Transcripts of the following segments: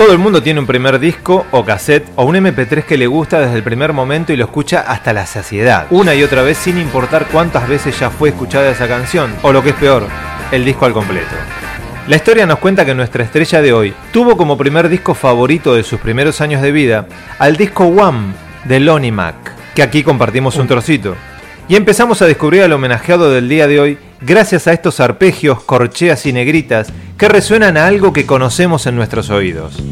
Todo el mundo tiene un primer disco o cassette o un MP3 que le gusta desde el primer momento y lo escucha hasta la saciedad, una y otra vez sin importar cuántas veces ya fue escuchada esa canción, o lo que es peor, el disco al completo. La historia nos cuenta que nuestra estrella de hoy tuvo como primer disco favorito de sus primeros años de vida al disco One de Lonnie Mac, que aquí compartimos un trocito. Y empezamos a descubrir al homenajeado del día de hoy gracias a estos arpegios, corcheas y negritas que resuenan a algo que conocemos en nuestros oídos.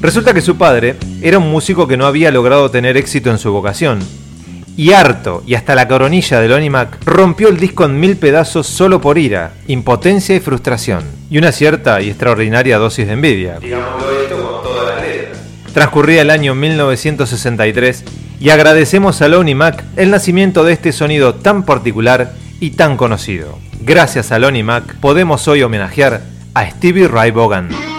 Resulta que su padre era un músico que no había logrado tener éxito en su vocación, y harto y hasta la coronilla de Lonnie Mac, rompió el disco en mil pedazos solo por ira, impotencia y frustración, y una cierta y extraordinaria dosis de envidia. esto con toda la Transcurría el año 1963 y agradecemos a Lonnie Mac el nacimiento de este sonido tan particular y tan conocido. Gracias a Lonnie Mac podemos hoy homenajear a Stevie Ray Vaughan.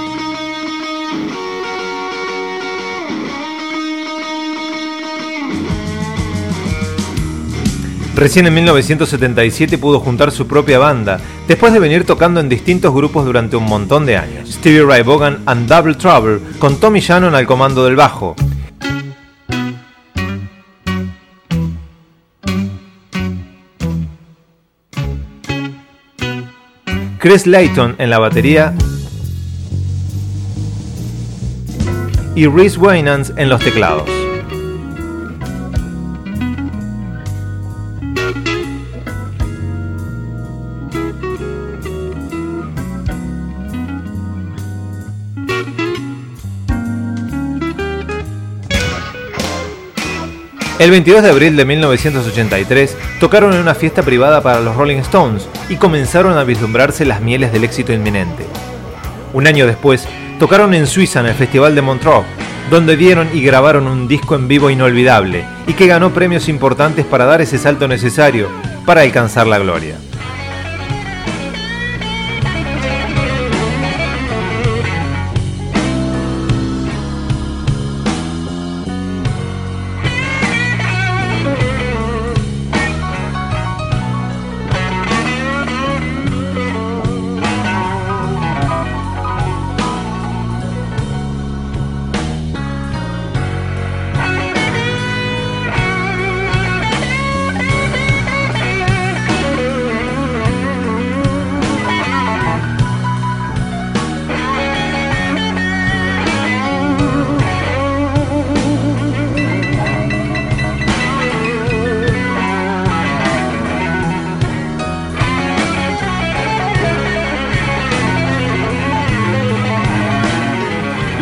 Recién en 1977 pudo juntar su propia banda, después de venir tocando en distintos grupos durante un montón de años. Stevie Ray Vaughan and Double Trouble, con Tommy Shannon al comando del bajo. Chris Layton en la batería y Reese Waynans en los teclados. El 22 de abril de 1983 tocaron en una fiesta privada para los Rolling Stones y comenzaron a vislumbrarse las mieles del éxito inminente. Un año después, tocaron en Suiza en el Festival de Montreux, donde dieron y grabaron un disco en vivo inolvidable y que ganó premios importantes para dar ese salto necesario para alcanzar la gloria.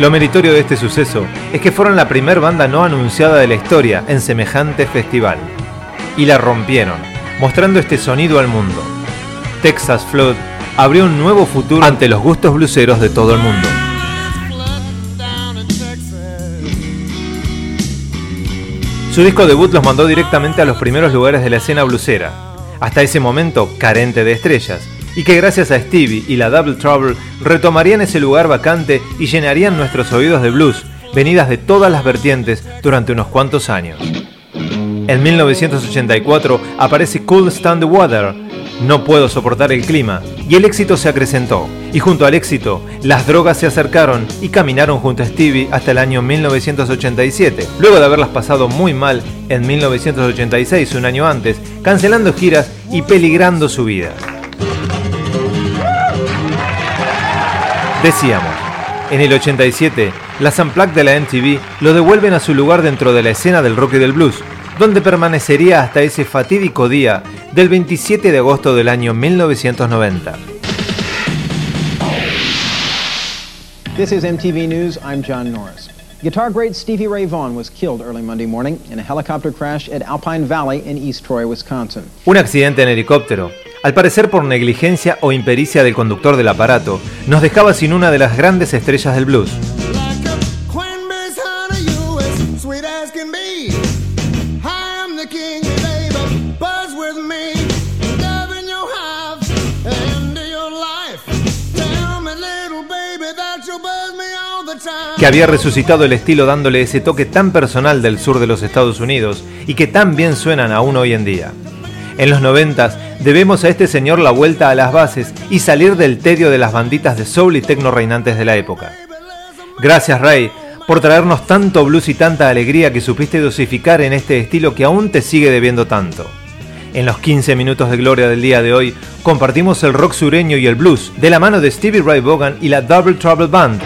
Lo meritorio de este suceso es que fueron la primer banda no anunciada de la historia en semejante festival. Y la rompieron, mostrando este sonido al mundo. Texas Flood abrió un nuevo futuro ante los gustos bluseros de todo el mundo. Su disco debut los mandó directamente a los primeros lugares de la escena blusera, hasta ese momento carente de estrellas, y que gracias a Stevie y la Double Trouble retomarían ese lugar vacante y llenarían nuestros oídos de blues, venidas de todas las vertientes durante unos cuantos años. En 1984 aparece Cool Stand the Water, No puedo soportar el clima, y el éxito se acrecentó, y junto al éxito, las drogas se acercaron y caminaron junto a Stevie hasta el año 1987, luego de haberlas pasado muy mal en 1986, un año antes, cancelando giras y peligrando su vida. Decíamos, en el 87, las Unplugged de la MTV lo devuelven a su lugar dentro de la escena del rock y del blues, donde permanecería hasta ese fatídico día del 27 de agosto del año 1990. This is MTV News. I'm John Norris. Guitar great Stevie Ray Vaughan was killed early Monday morning in a helicopter crash at Alpine Valley in East Troy, Wisconsin. Un accidente en helicóptero al parecer por negligencia o impericia del conductor del aparato, nos dejaba sin una de las grandes estrellas del blues. que había resucitado el estilo dándole ese toque tan personal del sur de los Estados Unidos y que tan bien suenan aún hoy en día. En los noventas debemos a este señor la vuelta a las bases y salir del tedio de las banditas de soul y techno reinantes de la época. Gracias Ray por traernos tanto blues y tanta alegría que supiste dosificar en este estilo que aún te sigue debiendo tanto. En los 15 minutos de gloria del día de hoy compartimos el rock sureño y el blues de la mano de Stevie Ray Vaughan y la Double Trouble Band.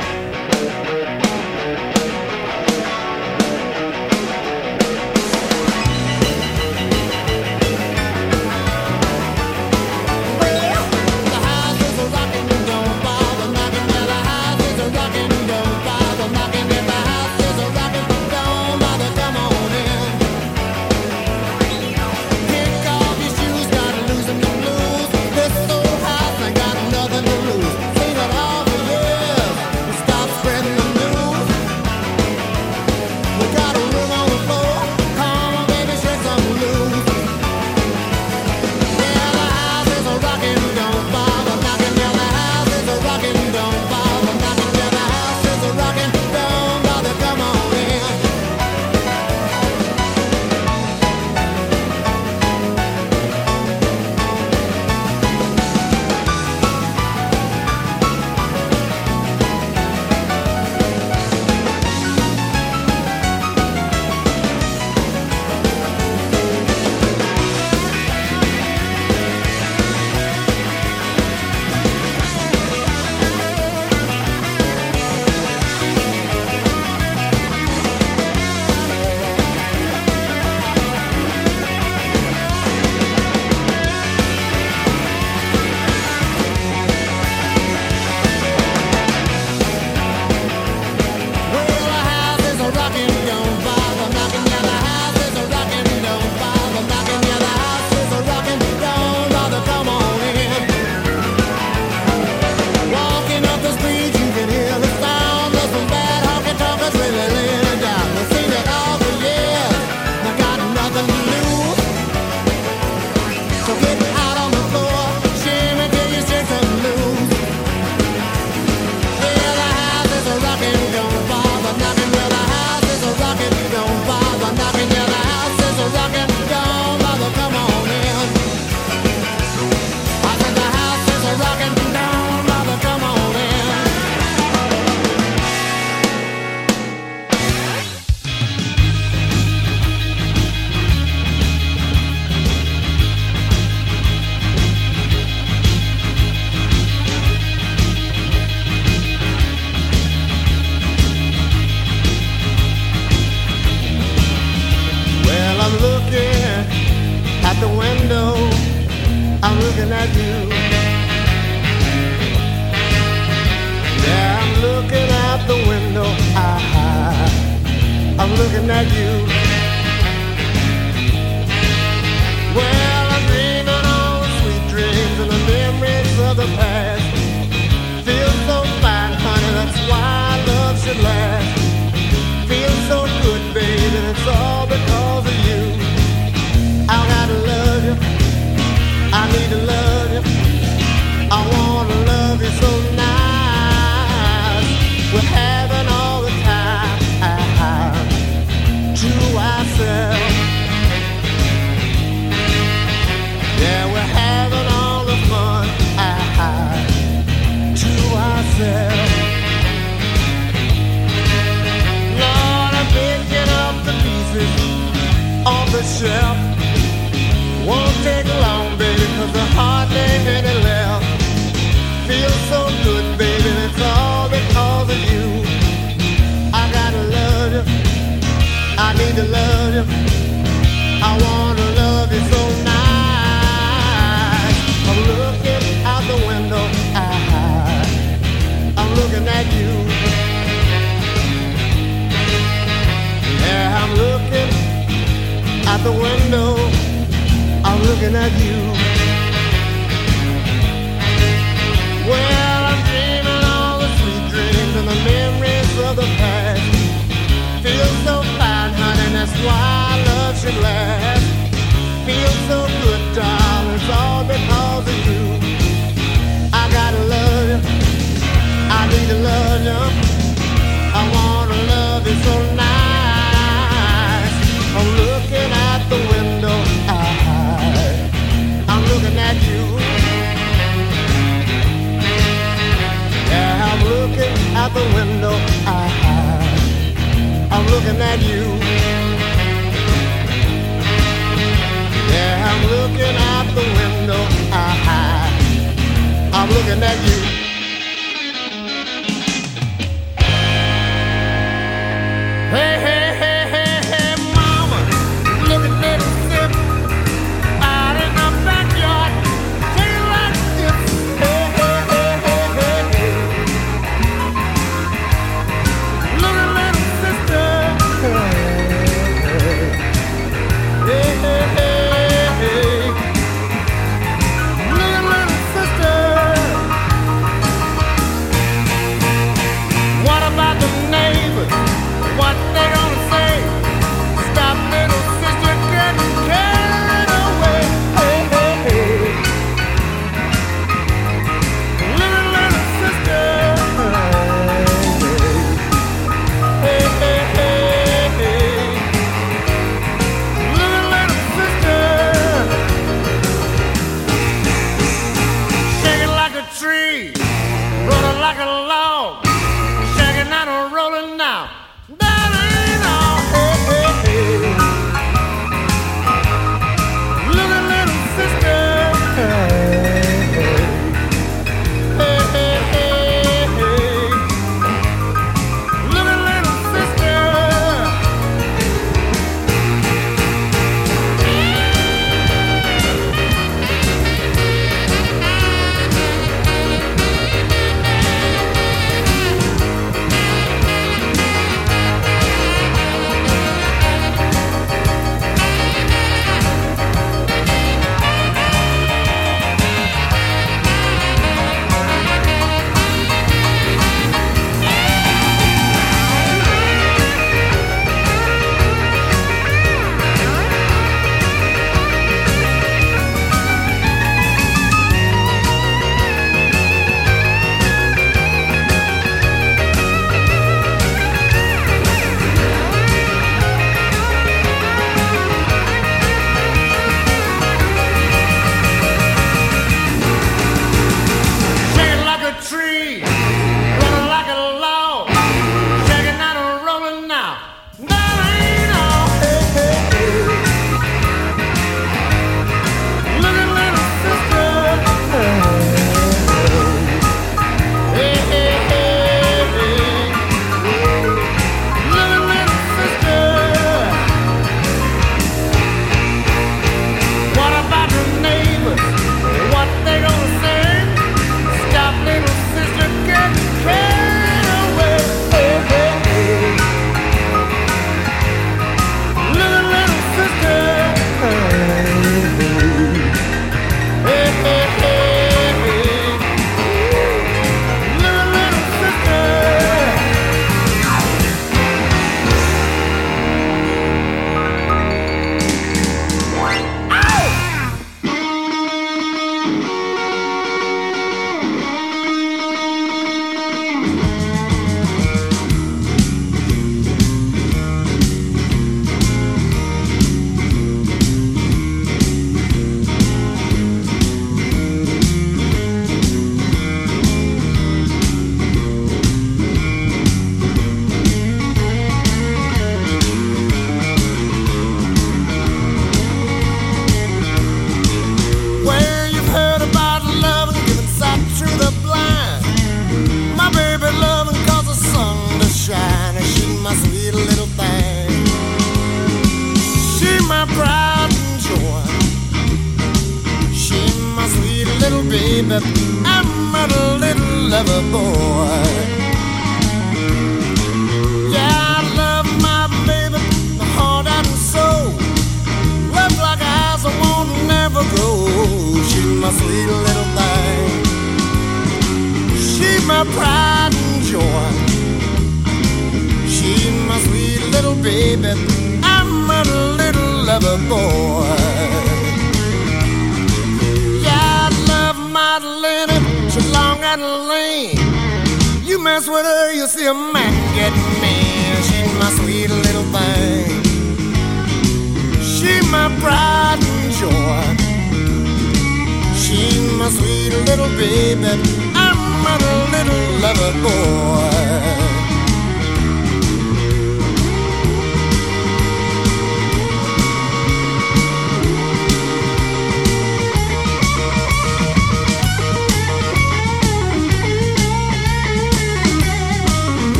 looking at you. take long, baby. looking at you. Well, I'm dreaming all the sweet dreams and the memories of the past. feel so fine, honey, that's why love should last. Feel so good, darling, it's all because of you. I gotta love you. I need to love you. I wanna love you so nice. there her pride and joy. She my sweet little baby. I'm a little lover boy. Yeah, I love my little, She's long and lean. You mess with her, you see a man get mean. She's my sweet little thing. She's my pride and joy. She's my sweet little baby my little lover boy.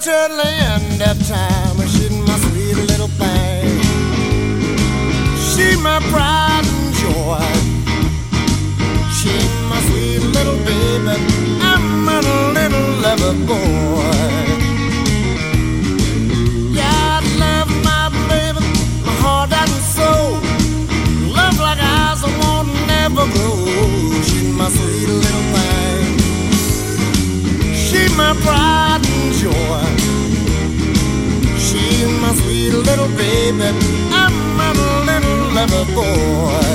to land of time. little baby, I'm a little lover boy.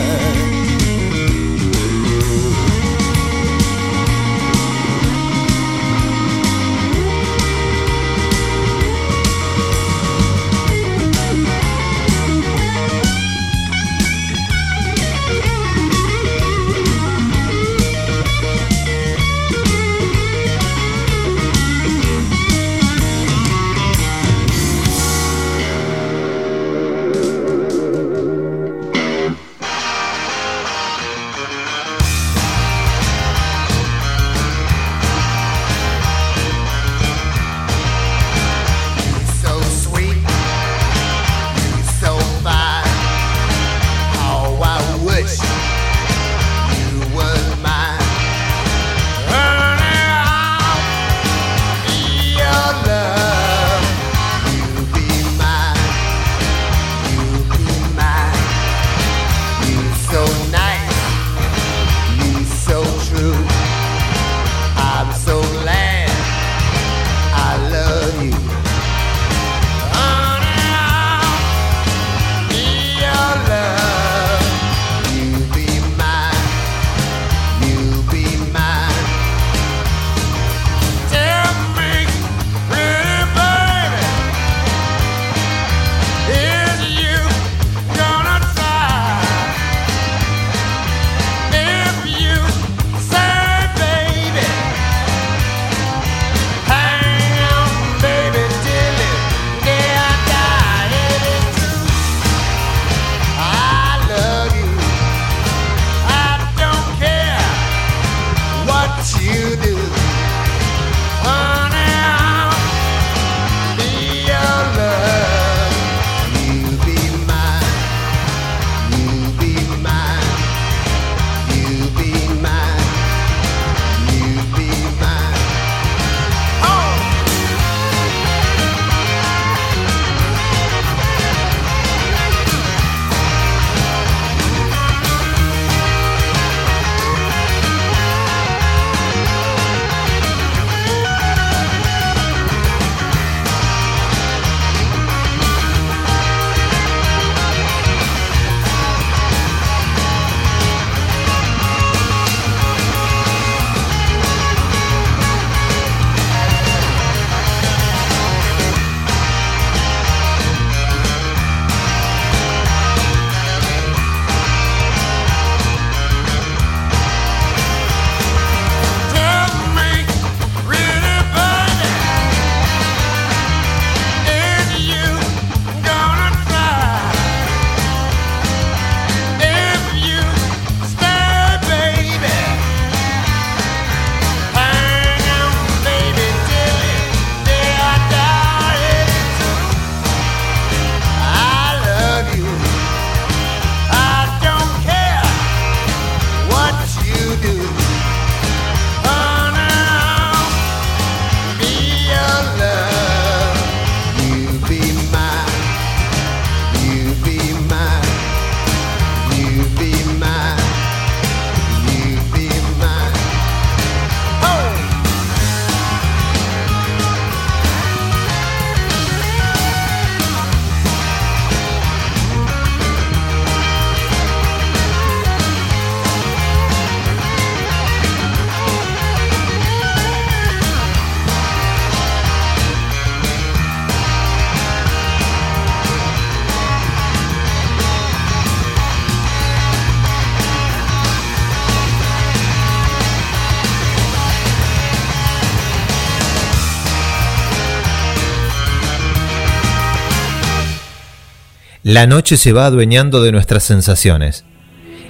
La noche se va adueñando de nuestras sensaciones.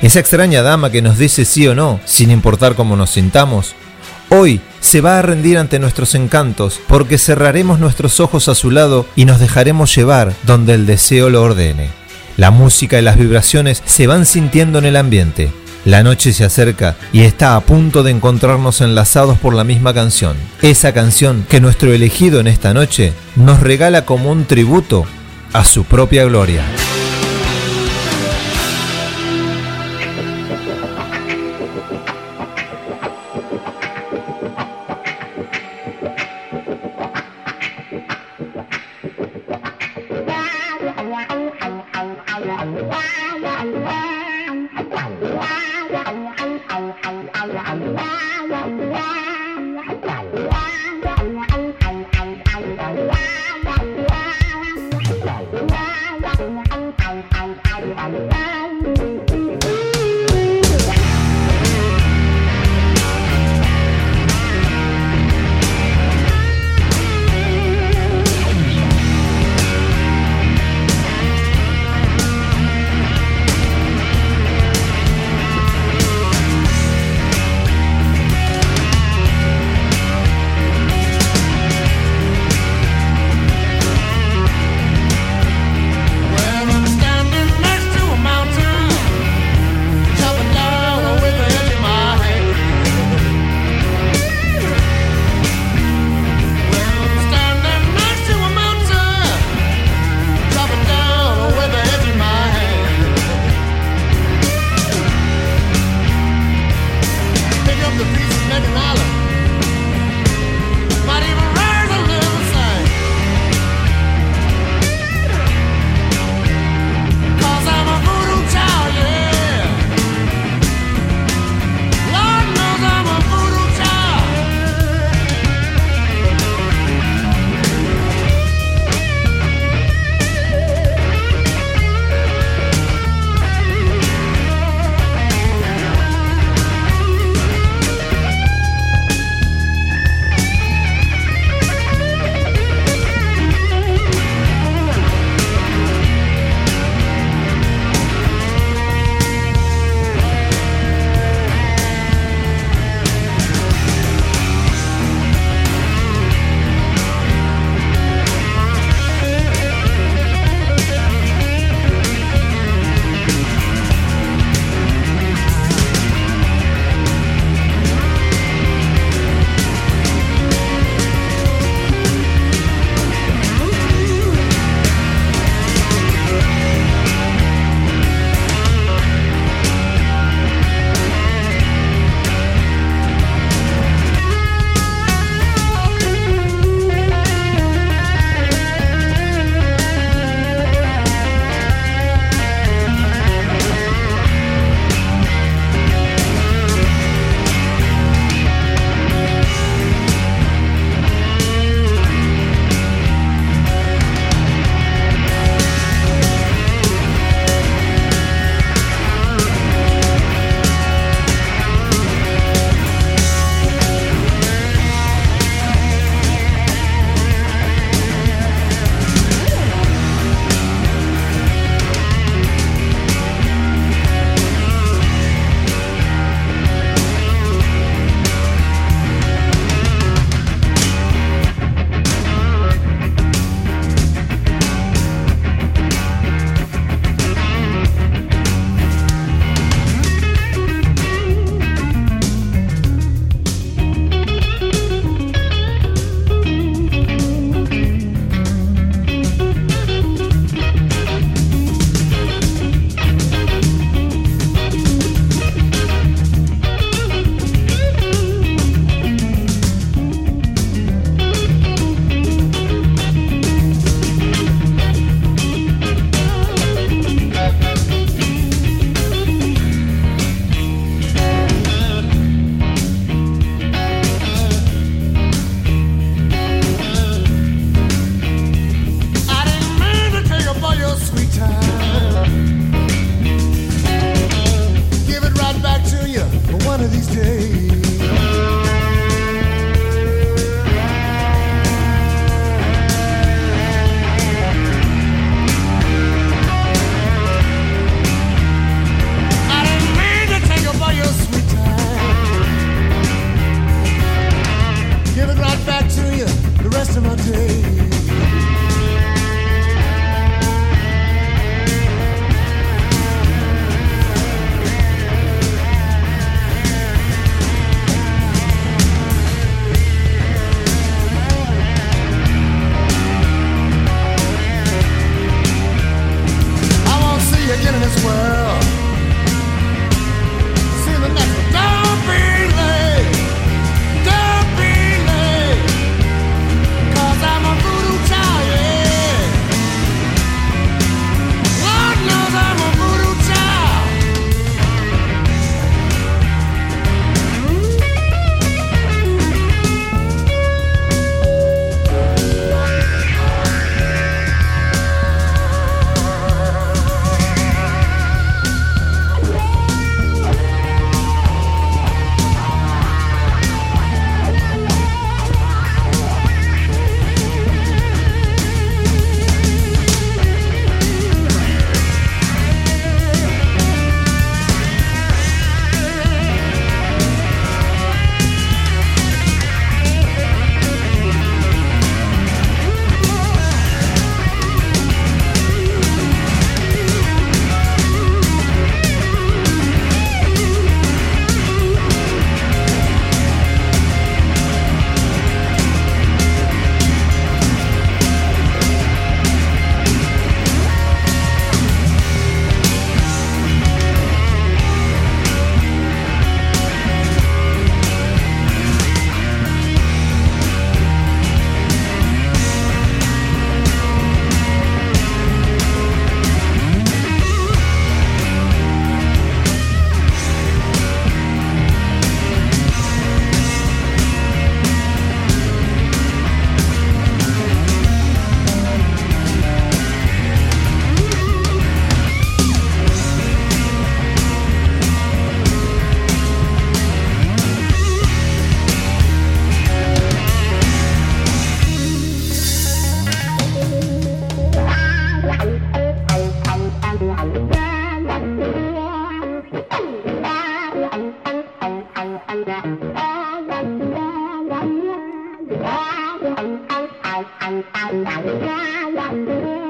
Esa extraña dama que nos dice sí o no, sin importar cómo nos sintamos, hoy se va a rendir ante nuestros encantos porque cerraremos nuestros ojos a su lado y nos dejaremos llevar donde el deseo lo ordene. La música y las vibraciones se van sintiendo en el ambiente. La noche se acerca y está a punto de encontrarnos enlazados por la misma canción. Esa canción que nuestro elegido en esta noche nos regala como un tributo a su propia gloria. Thank you.